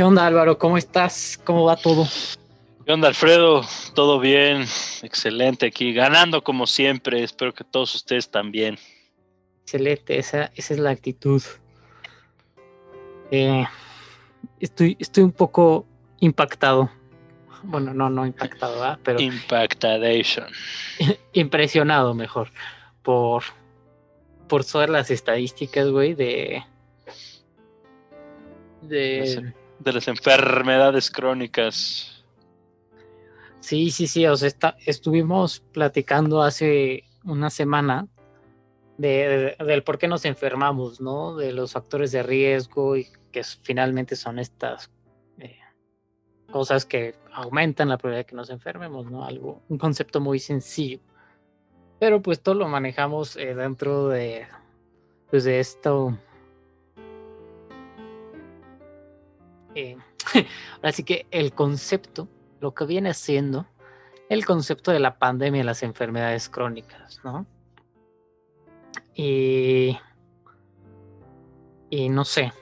¿Qué onda Álvaro? ¿Cómo estás? ¿Cómo va todo? ¿Qué onda Alfredo? Todo bien, excelente aquí, ganando como siempre, espero que todos ustedes también. Excelente, esa, esa es la actitud. Eh, estoy, estoy un poco impactado. Bueno, no, no impactado, ¿verdad? Pero Impactadation. impresionado mejor por, por todas las estadísticas, güey, de... De, De las enfermedades crónicas. Sí, sí, sí, o sea, está- estuvimos platicando hace una semana de, de- del por qué nos enfermamos, ¿no? De los factores de riesgo y que finalmente son estas eh, cosas que aumentan la probabilidad de que nos enfermemos, ¿no? Algo, un concepto muy sencillo. Pero pues todo lo manejamos eh, dentro de, pues de esto. Eh, Así que el concepto, lo que viene siendo el concepto de la pandemia y las enfermedades crónicas, ¿no? Y, y no sé,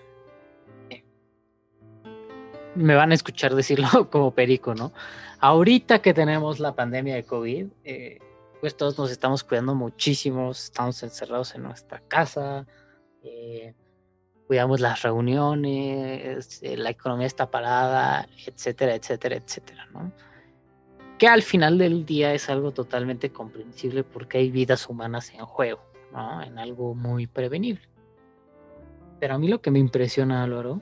me van a escuchar decirlo como perico, ¿no? Ahorita que tenemos la pandemia de COVID, eh, pues todos nos estamos cuidando muchísimo, estamos encerrados en nuestra casa, eh, cuidamos las reuniones, eh, la economía está parada, etcétera, etcétera, etcétera, ¿no? Que al final del día es algo totalmente comprensible porque hay vidas humanas en juego, ¿no? En algo muy prevenible. Pero a mí lo que me impresiona, Álvaro,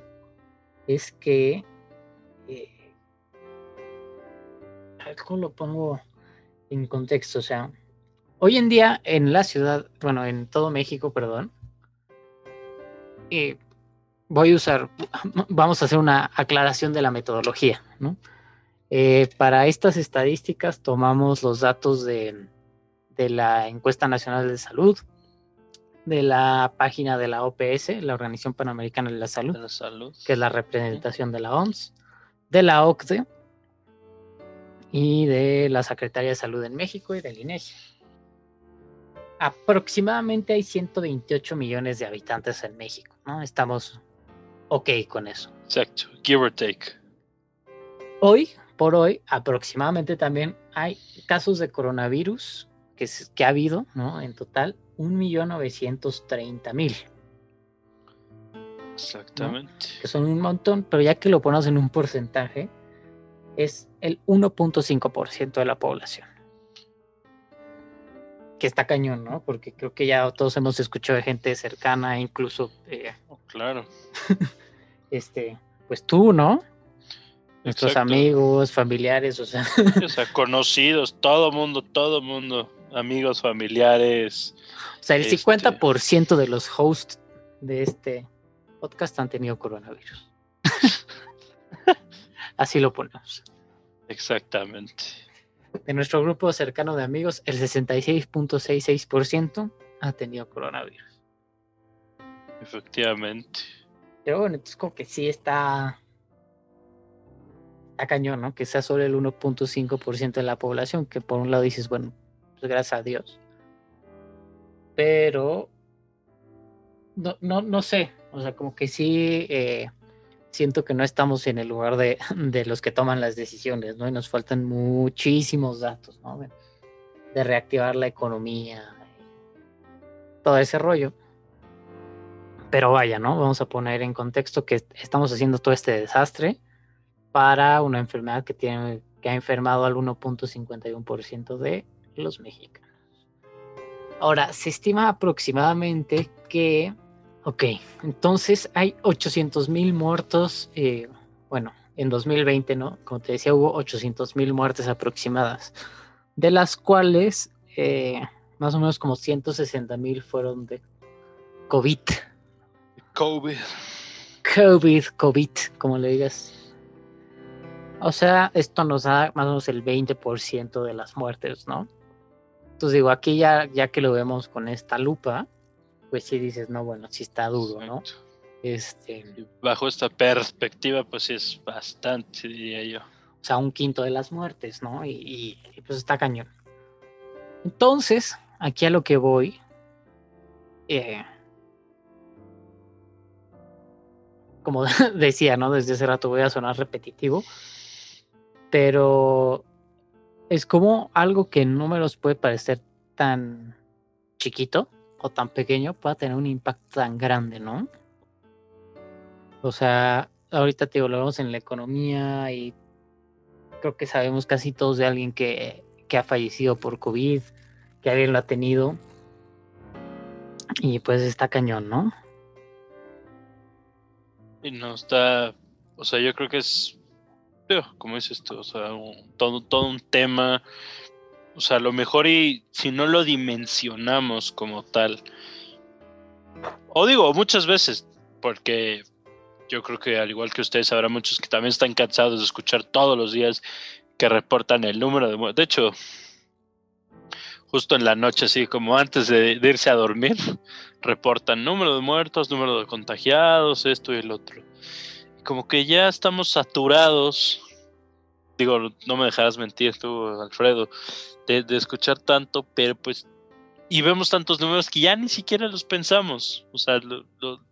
es que... eh, ¿Cómo lo pongo en contexto? O sea, hoy en día en la ciudad, bueno, en todo México, perdón, eh, voy a usar, vamos a hacer una aclaración de la metodología, ¿no? Eh, para estas estadísticas tomamos los datos de, de la encuesta nacional de salud, de la página de la OPS, la Organización Panamericana de la Salud, De la salud. que es la representación de la OMS, de la OCDE y de la Secretaría de Salud en México y del INEGI. Aproximadamente hay 128 millones de habitantes en México, ¿no? Estamos ok con eso. Exacto, give or take. Hoy, por hoy, aproximadamente también hay casos de coronavirus que, que ha habido, ¿no? En total, 1.930.000, Exactamente. que son un montón, pero ya que lo ponemos en un porcentaje, es el 1.5% de la población. Que está cañón, ¿no? Porque creo que ya todos hemos escuchado de gente cercana, incluso, eh, Oh, claro. este, pues tú, ¿no? Nuestros Exacto. amigos, familiares, o sea, O sea, conocidos, todo mundo, todo mundo. Amigos, familiares. O sea, el Este- 50% de los hosts de este podcast han tenido coronavirus. Así lo ponemos. Exactamente. De nuestro grupo cercano de amigos, el 66.66% ha tenido coronavirus. Efectivamente. Pero bueno, entonces como que sí está... Está cañón, ¿no? Que sea solo el 1.5% de la población, que por un lado dices, bueno, pues gracias a Dios. Pero... No, no, no sé, o sea, como que sí eh, siento que no estamos en el lugar de, de los que toman las decisiones, ¿no? Y nos faltan muchísimos datos, ¿no? De, de reactivar la economía, todo ese rollo. Pero vaya, ¿no? Vamos a poner en contexto que estamos haciendo todo este desastre para una enfermedad que tiene que ha enfermado al 1.51% de los mexicanos. Ahora, se estima aproximadamente que, ok, entonces hay 800 mil muertos, eh, bueno, en 2020, ¿no? Como te decía, hubo 800 mil muertes aproximadas, de las cuales eh, más o menos como 160 mil fueron de COVID. COVID. COVID, COVID, como le digas. O sea, esto nos da más o menos el 20% de las muertes, ¿no? Entonces digo, aquí ya, ya que lo vemos con esta lupa, pues sí dices, no, bueno, sí está duro, ¿no? Este, Bajo esta perspectiva, pues sí es bastante, diría yo. O sea, un quinto de las muertes, ¿no? Y, pues está cañón. Entonces, aquí a lo que voy, eh, como decía, ¿no? Desde ese rato voy a sonar repetitivo, pero es como algo que en números puede parecer tan chiquito o tan pequeño, pueda tener un impacto tan grande, ¿no? O sea, ahorita te digo, en la economía y creo que sabemos casi todos de alguien que, que ha fallecido por COVID, que alguien lo ha tenido. Y pues está cañón, ¿no? Y no está, o sea, yo creo que es, como dices tú, o sea, todo, todo un tema, o sea, a lo mejor y si no lo dimensionamos como tal, o digo, muchas veces, porque yo creo que al igual que ustedes habrá muchos que también están cansados de escuchar todos los días que reportan el número de muertos. De hecho, justo en la noche, así como antes de, de, irse a dormir, reportan número de muertos, número de contagiados, esto y el otro. Como que ya estamos saturados, digo, no me dejarás mentir tú, Alfredo, de, escuchar tanto, pero pues, y vemos tantos números que ya ni siquiera los pensamos, o sea, lo,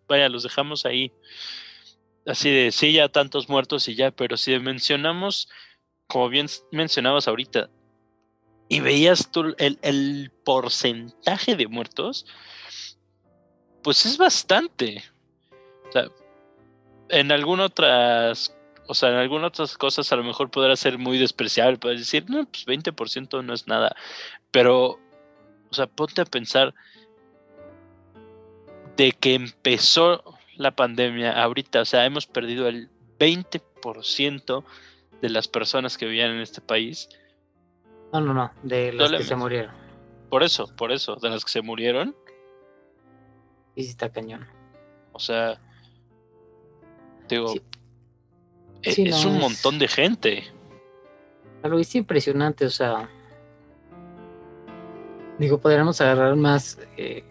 vaya, los dejamos ahí. Así de, sí, ya tantos muertos y ya, pero si mencionamos, como bien mencionabas ahorita, y veías tú el, el porcentaje de muertos, pues es bastante. O sea, en algunas otras, o sea, en algunas otras cosas a lo mejor podrá ser muy despreciable, puedes decir, no, pues 20% no es nada, pero, o sea, ponte a pensar de que empezó la pandemia ahorita, o sea, hemos perdido el 20% de las personas que vivían en este país. No, no, no, de las que se murieron. Por eso, por eso, de las que se murieron. Y sí está cañón. O sea, digo, sí. Es, un montón de gente. Algo es impresionante, o sea, digo, podríamos agarrar más eh,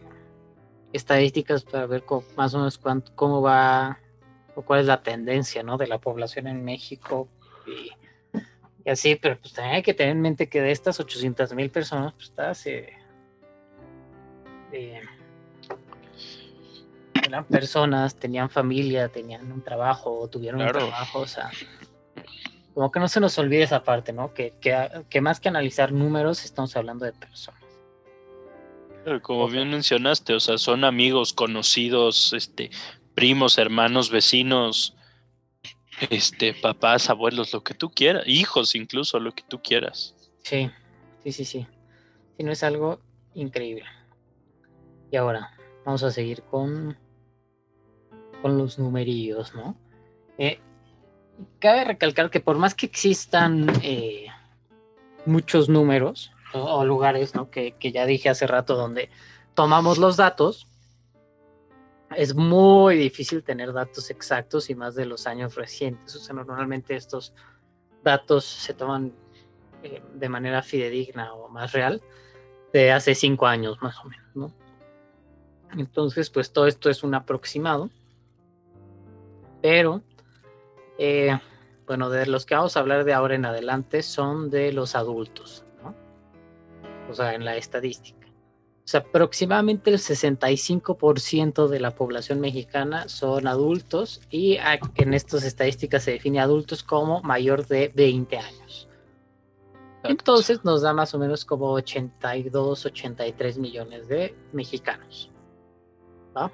estadísticas para ver cómo, más o menos cuánto, cómo va o cuál es la tendencia ¿no? de la población en México y, y, así, pero pues también hay que tener en mente que de estas 800 mil personas, pues eh, eh, eran personas, tenían familia, tenían un trabajo, tuvieron claro. un trabajo, o sea, como que no se nos olvide esa parte, ¿no? Que, que, que más que analizar números, estamos hablando de personas. Como bien mencionaste, o sea, son amigos, conocidos, este, primos, hermanos, vecinos, este, papás, abuelos, lo que tú quieras, hijos incluso, lo que tú quieras. Sí, sí, sí, sí. Si no es algo increíble. Y ahora, vamos a seguir con, con los numerillos, ¿no? Eh, cabe recalcar que por más que existan eh, muchos números, o lugares, ¿no? Que, que, ya dije hace rato donde tomamos los datos, es muy difícil tener datos exactos y más de los años recientes. O sea, normalmente estos datos se toman eh, de manera fidedigna o más real de hace cinco años más o menos, ¿no? Entonces, pues todo esto es un aproximado, pero eh, bueno, de los que vamos a hablar de ahora en adelante son de los adultos o sea, en la estadística. O sea, aproximadamente el 65% de la población mexicana son adultos y en estas estadísticas se define adultos como mayor de 20 años. Entonces nos da más o menos como 82, 83 millones de mexicanos. ¿va?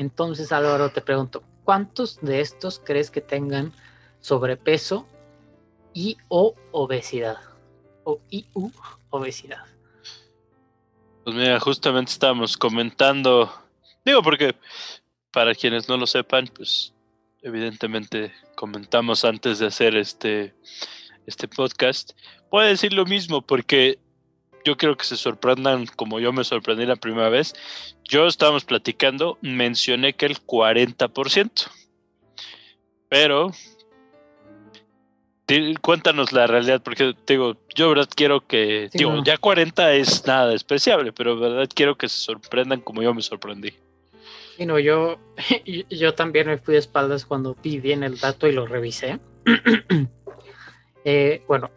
Entonces, Álvaro, te pregunto, ¿cuántos de estos crees que tengan sobrepeso y o obesidad? o IU, obesidad. Pues mira, justamente estábamos comentando, digo porque para quienes no lo sepan, pues evidentemente comentamos antes de hacer este, este podcast, puede decir lo mismo porque yo quiero que se sorprendan como yo me sorprendí la primera vez. Yo estábamos platicando, mencioné que el 40%. Pero cuéntanos la realidad, porque digo, yo verdad quiero que, digo, ya 40 es nada despreciable, pero verdad quiero que se sorprendan como yo me sorprendí. Sí, no, yo, yo también me fui de espaldas cuando vi bien el dato y lo revisé. eh, bueno,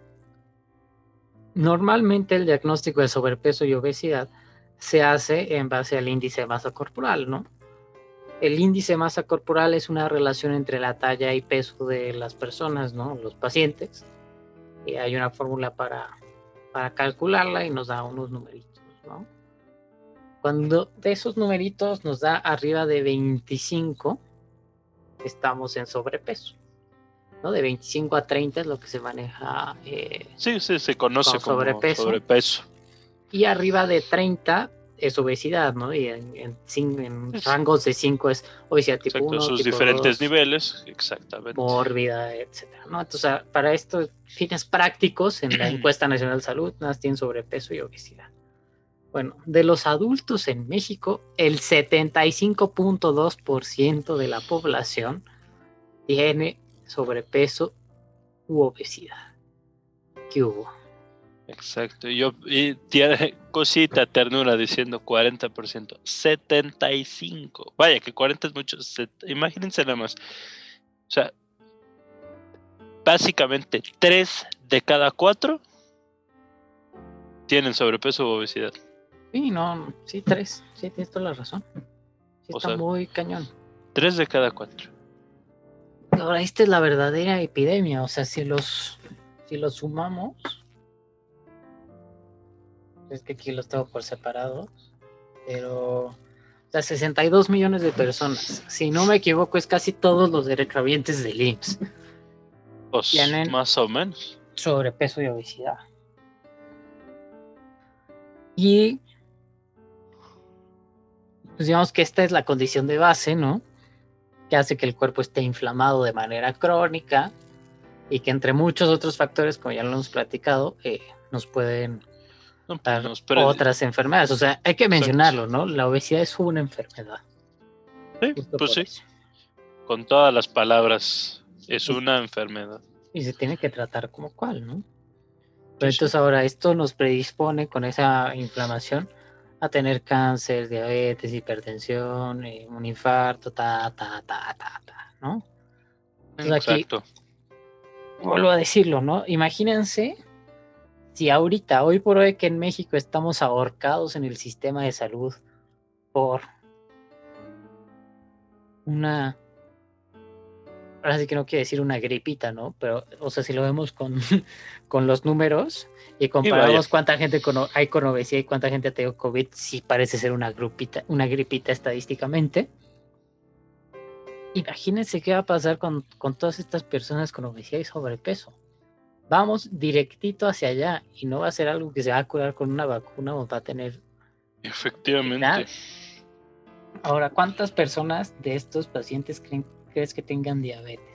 Normalmente el diagnóstico de sobrepeso y obesidad se hace en base al índice de masa corporal, ¿no? El índice de masa corporal es una relación entre la talla y peso de las personas, ¿no? Los pacientes. Y hay una fórmula para, para calcularla y nos da unos numeritos, ¿no? Cuando de esos numeritos nos da arriba de 25, estamos en sobrepeso. De 25 a 30 es lo que se maneja. Eh, sí, sí, se conoce como sobrepeso. Y arriba de 30 es obesidad, ¿no? Y en, rangos de 5 es obesidad tipo Exacto, 1, sus diferentes niveles, exactamente. Mórbida, etcétera, ¿no? Entonces, para estos fines prácticos, en la encuesta nacional de salud, nada tienen sobrepeso y obesidad. Bueno, de los adultos en México, el 75.2% de la población tiene sobrepeso u obesidad. ¿Qué hubo? Exacto, yo y tiene cosita ternura diciendo 40%, 75. Vaya, que 40 es mucho. imagínense nada más. O sea, básicamente 3 de cada 4 tienen sobrepeso u obesidad. Sí, no, sí, 3. Sí, tienes toda la razón. Sí, está muy cañón. 3 de cada 4. Ahora, esta es la verdadera epidemia. O sea, si los, si los sumamos, es que aquí los tengo por separado, pero o sea, 62 millones de personas. Si no me equivoco, es casi todos los derechohabientes del IMSS. Pues, tienen más o menos. Sobrepeso y obesidad. Y pues digamos que esta es la condición de base, ¿no? Que hace que el cuerpo esté inflamado de manera crónica y que entre muchos otros factores, como ya lo hemos platicado, eh, nos pueden pues, dar otras enfermedades. O sea, hay que mencionarlo, ¿no? La obesidad es una enfermedad. Sí, pues sí. Con todas las palabras, es una enfermedad. Y se tiene que tratar como cual, ¿no? Pero entonces ahora esto nos predispone con esa inflamación a tener cáncer, diabetes, hipertensión, eh, un infarto, ta, ta, ta, ta, ta, ¿no? Exacto. vuelvo a decirlo, ¿no? Imagínense si ahorita, hoy por hoy que en México estamos ahorcados en el sistema de salud por una ahora sí que no quiero decir una gripita, ¿no? Pero, o sea, si lo vemos con, con los números y comparamos cuánta gente hay con obesidad y cuánta gente ha tenido COVID, sí parece ser una, grupita, una gripita estadísticamente. Imagínense qué va a pasar con, con todas estas personas con obesidad y sobrepeso. Vamos directito hacia allá y no va a ser algo que se va a curar con una vacuna o va a tener... Efectivamente. Ahora, ¿cuántas personas de estos pacientes creen crees que tengan diabetes?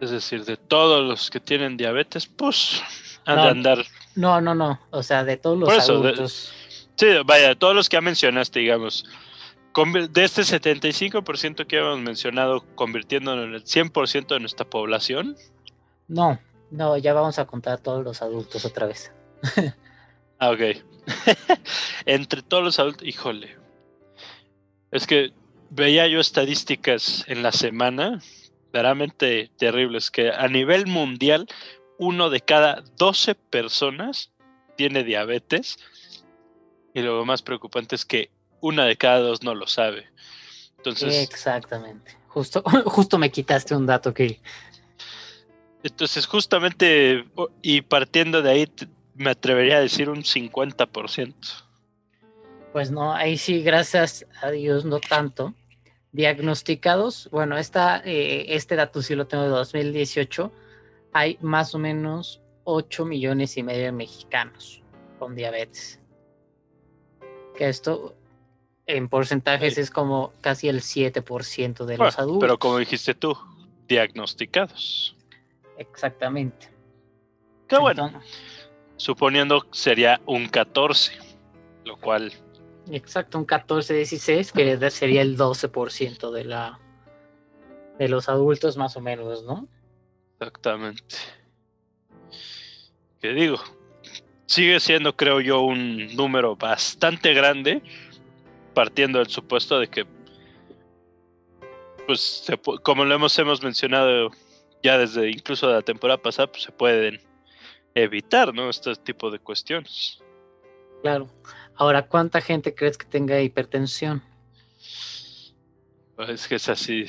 Es decir, de todos los que tienen diabetes, pues han de andar. No, no, no. O sea, de todos los adultos. sí, vaya, de todos los que ya mencionaste, digamos. De este 75% que hemos mencionado, convirtiéndolo en el 100% de nuestra población. No, no, ya vamos a contar a todos los adultos otra vez. ah, ok. Entre todos los adultos, híjole. Es que veía yo estadísticas en la semana verdaderamente terribles, que a nivel mundial uno de cada 12 personas tiene diabetes y lo más preocupante es que una de cada dos no lo sabe. Entonces, Exactamente. Justo, justo me quitaste un dato que... Entonces, justamente, y partiendo de ahí, me atrevería a decir un 50%. Pues no, ahí sí, gracias a Dios, no tanto diagnosticados, bueno, esta, eh, este dato sí lo tengo de 2018, hay más o menos 8 millones y medio de mexicanos con diabetes. Que esto, En porcentajes es como casi el 7% de los adultos. Pero como dijiste tú, diagnosticados. Exactamente. Qué bueno. suponiendo sería un 14, lo cual... Exacto, un 14-16, que sería el 12% de la de los adultos más o menos, ¿no? Exactamente. ¿Qué digo? Sigue siendo, creo yo, un número bastante grande, partiendo del supuesto de que, pues, como lo hemos, hemos mencionado ya desde incluso la temporada pasada, pues se pueden evitar, ¿no? Este tipo de cuestiones. Claro. Ahora, ¿cuánta gente crees que tenga hipertensión? Pues es que es así.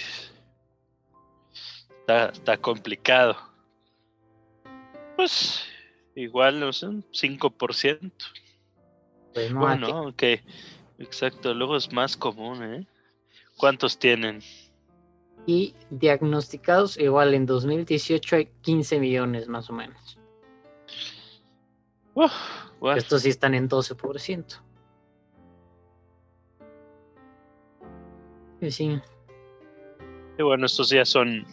Está, está complicado. Pues igual, no sé, un 5%. Pues bueno, ok. Exacto, luego es más común, ¿eh? ¿Cuántos tienen? Y diagnosticados igual en 2018 hay 15 millones más o menos. Estos sí están en 12%. Y sí. Y bueno, estos ya son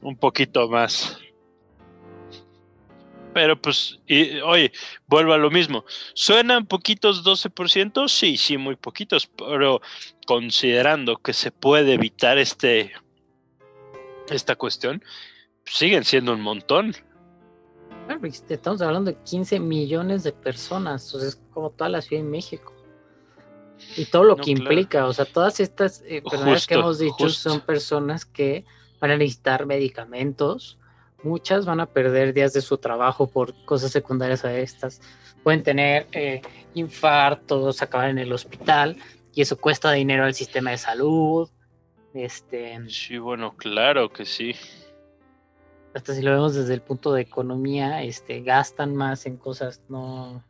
un poquito más. Pero pues, y, oye, vuelvo a lo mismo. ¿Suenan poquitos 12%? Sí, sí, muy poquitos, pero considerando que se puede evitar este esta cuestión, siguen siendo un montón. Estamos hablando de 15 millones de personas, entonces es como toda la Ciudad de México. Y todo lo que implica, o sea, todas estas eh, personas que hemos dicho son personas que van a necesitar medicamentos, muchas van a perder días de su trabajo por cosas secundarias a estas, pueden tener eh, infartos, acabar en el hospital y eso cuesta dinero al sistema de salud. Este, sí, bueno, claro que sí. Hasta si lo vemos desde el punto de economía, este, gastan más en cosas no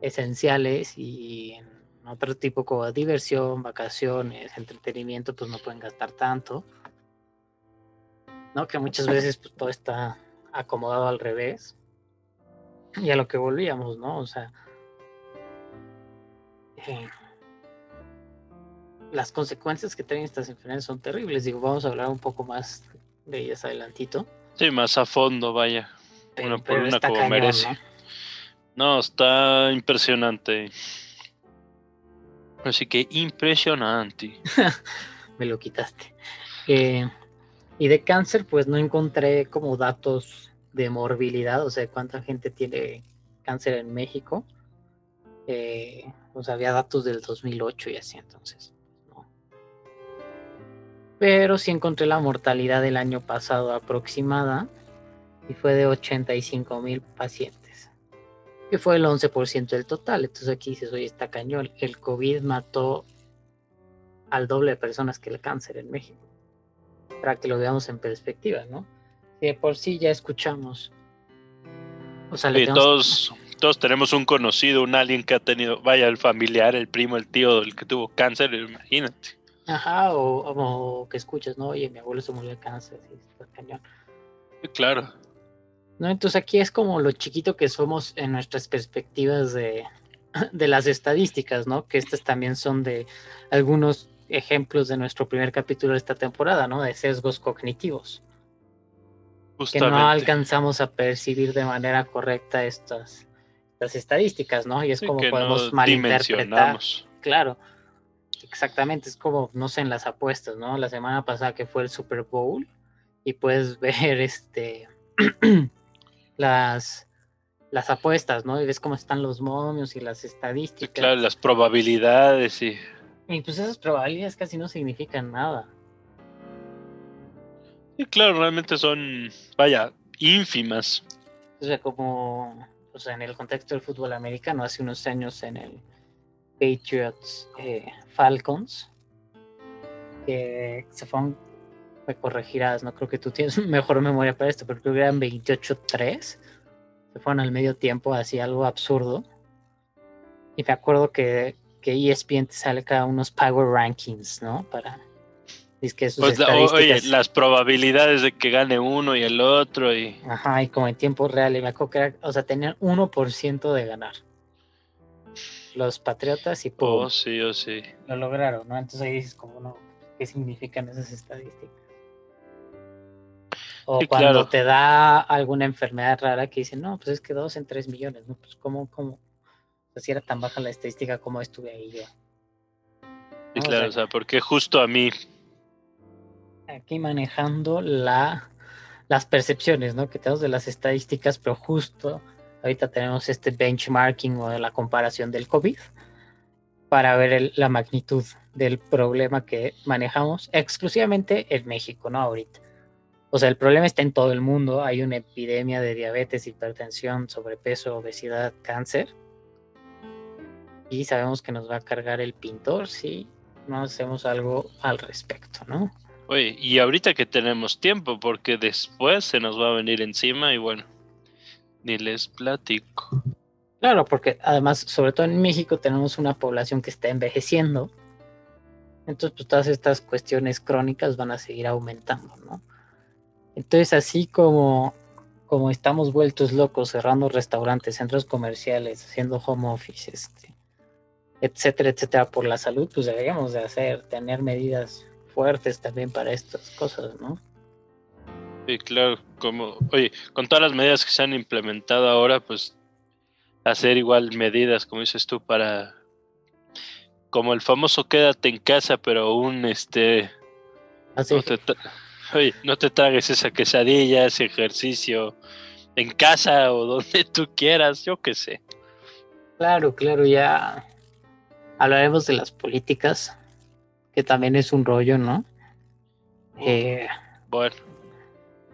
esenciales y en otro tipo como diversión, vacaciones, entretenimiento, pues no pueden gastar tanto. ¿no? Que muchas veces pues, todo está acomodado al revés. Y a lo que volvíamos, ¿no? O sea, eh, las consecuencias que traen estas enfermedades son terribles. Digo, vamos a hablar un poco más de ellas adelantito. Sí, más a fondo, vaya. Una por una como merece. ¿no? está impresionante. Así que impresionante. Me lo quitaste. Eh, y de cáncer, pues no encontré como datos de morbilidad, o sea, cuánta gente tiene cáncer en México. Eh, o sea, había datos del 2008 y así, entonces. Pero sí encontré la mortalidad del año pasado aproximada y fue de 85 mil pacientes, que fue el 11% del total. Entonces aquí dices, oye, está cañón. El COVID mató al doble de personas que el cáncer en México para que lo veamos en perspectiva, ¿no? Si de por sí ya escuchamos. O sea, todos, todos tenemos un conocido, un alguien que ha tenido, vaya, el familiar, el primo, el tío, el que tuvo cáncer, imagínate. Ajá, o, que escuchas, ¿no? Oye, mi abuelo se murió de cáncer, sí, está cañón. Sí, claro. ¿No? Entonces aquí es como lo chiquito que somos en nuestras perspectivas de, de las estadísticas, ¿no? Que estas también son de algunos ejemplos de nuestro primer capítulo de esta temporada, ¿no? De sesgos cognitivos. Que no alcanzamos a percibir de manera correcta estas, estas estadísticas, ¿no? Y es como podemos malinterpretar. Claro, exactamente, es como, no sé, en las apuestas, ¿no? La semana pasada que fue el Super Bowl y puedes ver este las las apuestas, ¿no? Y ves cómo están los momios y las estadísticas. claro, las probabilidades y y pues esas probabilidades casi no significan nada. Sí, claro, realmente son, vaya, ínfimas. O sea, como, o sea, en el contexto del fútbol americano, hace unos años en el Patriots eh, Falcons, que se fueron, me corregirás, no creo que tú tienes mejor memoria para esto, pero creo que eran 28-3, se fueron al medio tiempo, así algo absurdo. Y me acuerdo que que ESPN te sale cada unos Power Rankings, ¿no? Para. Es que sus pues oye, las probabilidades de que gane uno y el otro y. Ajá, y como en tiempo real, y me acuerdo que era, o sea, tenían 1% de ganar. Los patriotas y ¡pum! Oh, sí, oh, sí. Lo lograron, ¿no? Entonces ahí dices como, no, ¿qué significan esas estadísticas? O cuando te da alguna enfermedad rara que dicen, no, pues es que dos en tres millones, ¿no? Pues cómo, cómo, o si era tan baja la estadística, ¿cómo estuve ahí yo? Sí, claro, o sea, porque justo a mí. Aquí manejando la, las percepciones, ¿no? Que tenemos de las estadísticas, pero justo ahorita tenemos este benchmarking o la comparación del COVID para ver la magnitud del problema que manejamos exclusivamente en México, ¿no? Ahorita. O sea, el problema está en todo el mundo. Hay una epidemia de diabetes, hipertensión, sobrepeso, obesidad, cáncer. Y sabemos que nos va a cargar el pintor si no hacemos algo al respecto, ¿no? Oye, y ahorita que tenemos tiempo, porque después se nos va a venir encima y bueno, ni les platico. Claro, porque además, sobre todo en México, tenemos una población que está envejeciendo. Entonces, pues todas estas cuestiones crónicas van a seguir aumentando, ¿no? Entonces, así como, como estamos vueltos locos cerrando restaurantes, centros comerciales, haciendo home office, este, etcétera, etcétera, por la salud, pues deberíamos de hacer, tener medidas fuertes también para estas cosas, ¿no? Sí, claro, como, oye, con todas las medidas que se han implementado ahora, pues hacer igual medidas, como dices tú, para, como el famoso quédate en casa, pero un, este, Así. No te, oye, no te tragues esa quesadilla, ese ejercicio en casa o donde tú quieras, yo qué sé. Claro, claro, ya hablaremos de las políticas, que también es un rollo, ¿no? Eh, bueno.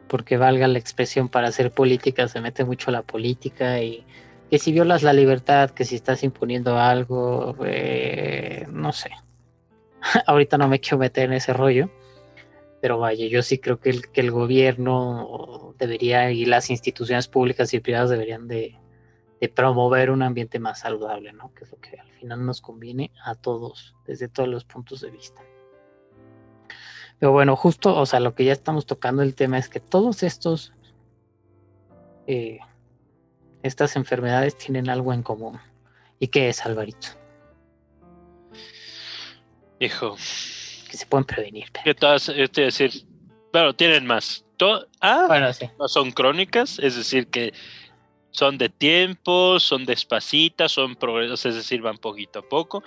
Porque valga la expresión, para hacer política se mete mucho la política y que si violas la libertad, que si estás imponiendo algo, eh, no sé. Ahorita no me quiero meter en ese rollo, pero vaya, yo sí creo que el, que el gobierno debería y las instituciones públicas y privadas deberían de, de promover un ambiente más saludable, ¿no? Que es lo que al final nos conviene a todos, desde todos los puntos de vista. Pero bueno, justo, o sea, lo que ya estamos tocando el tema es que todos estos, eh, estas enfermedades tienen algo en común. ¿Y qué es, Alvarito? Hijo. Que se pueden prevenir. ¿Qué todas, es decir, claro, tienen más. ah, bueno, sí. no son crónicas, es decir, que son de tiempo, son despacitas, son progresos, es decir, van poquito a poco.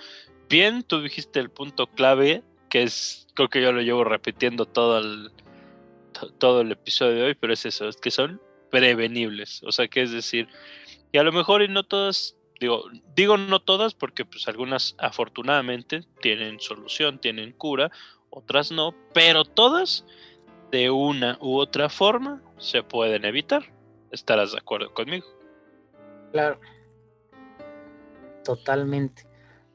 Bien, tú dijiste el punto clave, que es, creo que yo lo llevo repitiendo todo el, todo el episodio de hoy, pero es eso, es que son prevenibles. O sea, que es decir, y a lo mejor y no todas, digo, digo no todas porque pues algunas afortunadamente tienen solución, tienen cura, otras no, pero todas de una u otra forma se pueden evitar. ¿Estarás de acuerdo conmigo? Claro. Totalmente.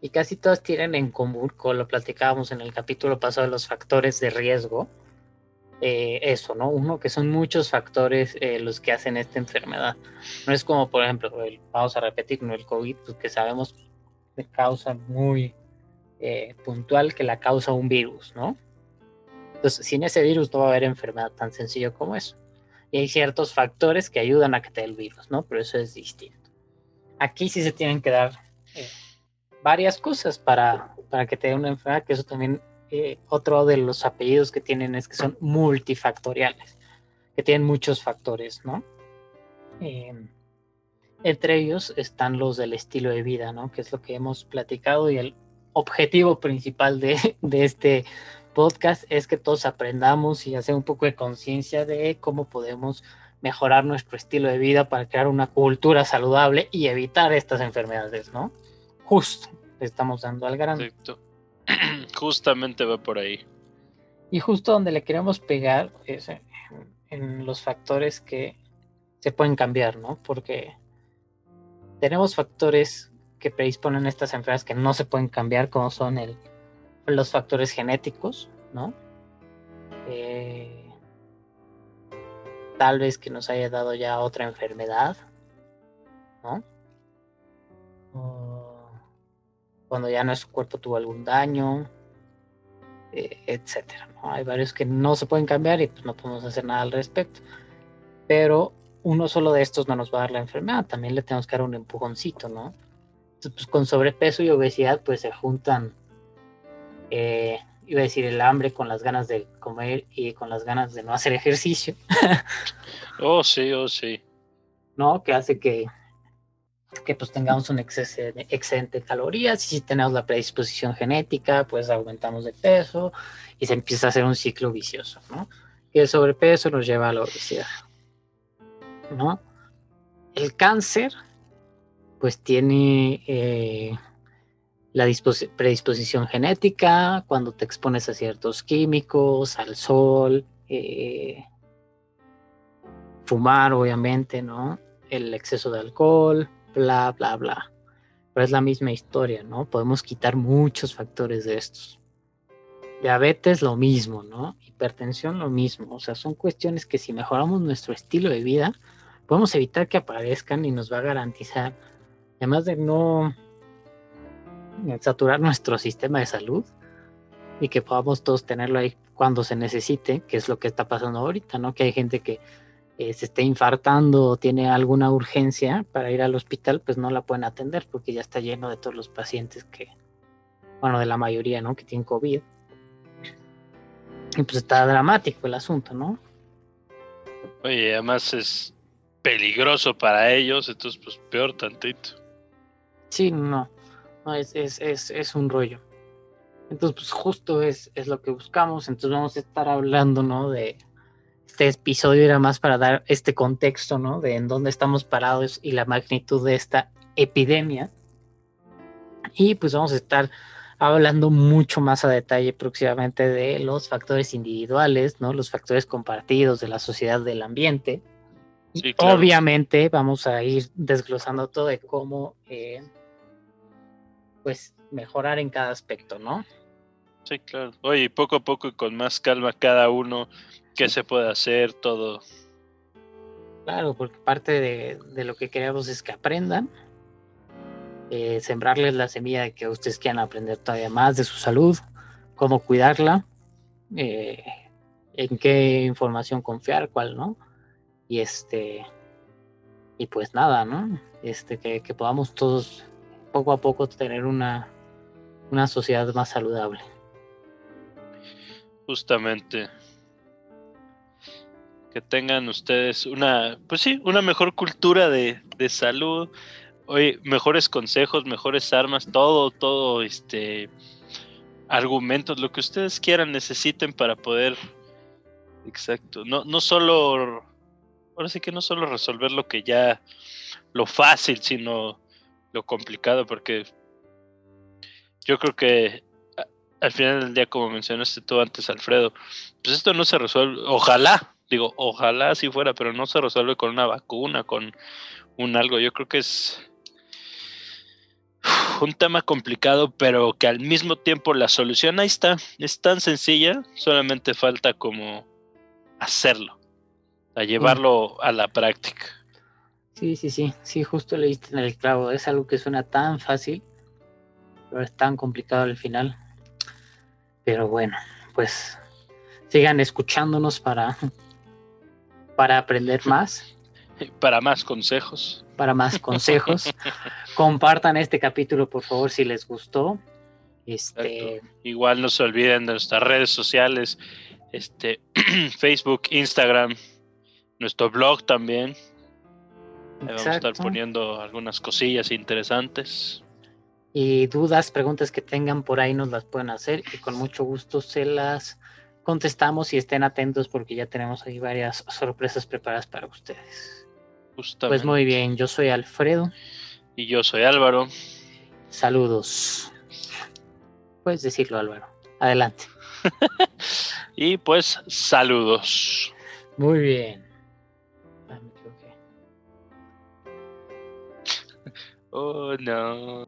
Y casi todas tienen en común, como lo platicábamos en el capítulo pasado los factores de riesgo, eh, eso, ¿no? Uno, que son muchos factores eh, los que hacen esta enfermedad. No es como, por ejemplo, vamos a repetir, ¿no? el COVID, pues, que sabemos de causa muy eh, puntual que la causa un virus, ¿no? Entonces, sin ese virus no va a haber enfermedad tan sencillo como eso. Y hay ciertos factores que ayudan a que te el virus, ¿no? Pero eso es distinto aquí sí se tienen que dar varias cosas para, para que te dé una enfermedad, que eso también eh, otro de los apellidos que tienen es que son multifactoriales, que tienen muchos factores, ¿no? Em, entre ellos están los del estilo de vida, ¿no? Que es lo que hemos platicado y el objetivo principal de, de este podcast es que todos aprendamos y hacer un poco de conciencia de cómo podemos mejorar nuestro estilo de vida para crear una cultura saludable y evitar estas enfermedades, ¿no? Justo, le estamos dando al grano. Justamente va por ahí. Y justo donde le queremos pegar es en, los factores que se pueden cambiar, ¿no? Porque tenemos factores que predisponen estas enfermedades que no se pueden cambiar, como son el, los factores genéticos, ¿no? Eh, tal vez que nos haya dado ya otra enfermedad, ¿no? Cuando ya nuestro cuerpo tuvo algún daño, eh, etcétera. Hay varios que no se pueden cambiar y pues no podemos hacer nada al respecto. Pero uno solo de estos no nos va a dar la enfermedad, también le tenemos que dar un empujoncito, ¿no? pues, con sobrepeso y obesidad pues se juntan, eh, iba a decir el hambre con las ganas de comer y con las ganas de no hacer ejercicio. oh, sí, oh, sí. ¿No? Que hace que, que pues tengamos un excedente de calorías y si tenemos la predisposición genética pues aumentamos de peso y se empieza a hacer un ciclo vicioso, ¿no? Y el sobrepeso nos lleva a la obesidad, ¿no? El cáncer pues tiene eh, la predisposición genética, cuando te expones a ciertos químicos, al sol, eh, fumar, obviamente, ¿no? El exceso de alcohol, bla, bla, bla. Pero es la misma historia, ¿no? Podemos quitar muchos factores de estos. Diabetes, lo mismo, ¿no? Hipertensión, lo mismo. O sea, son cuestiones que si mejoramos nuestro estilo de vida, podemos evitar que aparezcan y nos va a garantizar además de no saturar nuestro sistema de salud y que podamos todos tenerlo ahí cuando se necesite, que es lo que está pasando ahorita, ¿no? Que hay gente que eh, se esté infartando o tiene alguna urgencia para ir al hospital, pues no la pueden atender porque ya está lleno de todos los pacientes que, bueno, de la mayoría, ¿no? Que tienen COVID. Y pues está dramático el asunto, ¿no? Oye, además es peligroso para ellos, entonces pues peor tantito. Sí, no, no es, es, es, es un rollo. Entonces, pues justo es, es lo que buscamos. Entonces vamos a estar hablando, ¿no? De este episodio era más para dar este contexto, ¿no? De en dónde estamos parados y la magnitud de esta epidemia. Y pues vamos a estar hablando mucho más a detalle próximamente de los factores individuales, ¿no? Los factores compartidos de la sociedad, del ambiente. y Obviamente vamos a ir desglosando todo de cómo eh, pues mejorar en cada aspecto, ¿no? Sí, claro. Oye, poco a poco y con más calma cada uno, qué se puede hacer, todo. Claro, porque parte de, lo que queremos es que aprendan, eh, sembrarles la semilla de que ustedes quieran aprender todavía más de su salud, cómo cuidarla, eh, en qué información confiar, cuál no. Y este, y pues nada, ¿no? Este, que, que podamos todos poco a poco tener una, una sociedad más saludable. Justamente. Que tengan ustedes una, pues sí, una mejor cultura de, de salud, Oye, mejores consejos, mejores armas, todo, todo, este, argumentos, lo que ustedes quieran, necesiten para poder, exacto, no, no solo, ahora sí que no solo resolver lo que ya, lo fácil, sino lo complicado porque yo creo que al final del día, como mencionaste tú antes, Alfredo, pues esto no se resuelve, ojalá, digo, ojalá si fuera, pero no se resuelve con una vacuna, con un algo. Yo creo que es un tema complicado, pero que al mismo tiempo la solución ahí está, es tan sencilla, solamente falta como hacerlo, a llevarlo a la práctica. Sí, sí, sí, sí, justo leíste en el clavo. Es algo que suena tan fácil, pero es tan complicado al final. Pero bueno, pues sigan escuchándonos para, para aprender más. Para más consejos. Para más consejos. Compartan este capítulo, por favor, si les gustó. Este... Igual no se olviden de nuestras redes sociales, este, Facebook, Instagram, nuestro blog también, vamos a estar poniendo algunas cosillas interesantes. Y dudas, preguntas que tengan por ahí nos las pueden hacer y con mucho gusto se las contestamos y estén atentos porque ya tenemos ahí varias sorpresas preparadas para ustedes. Pues muy bien, yo soy Alfredo. Y yo soy Álvaro. Saludos. Puedes decirlo, Álvaro. Adelante. y pues saludos. Muy bien. Oh no.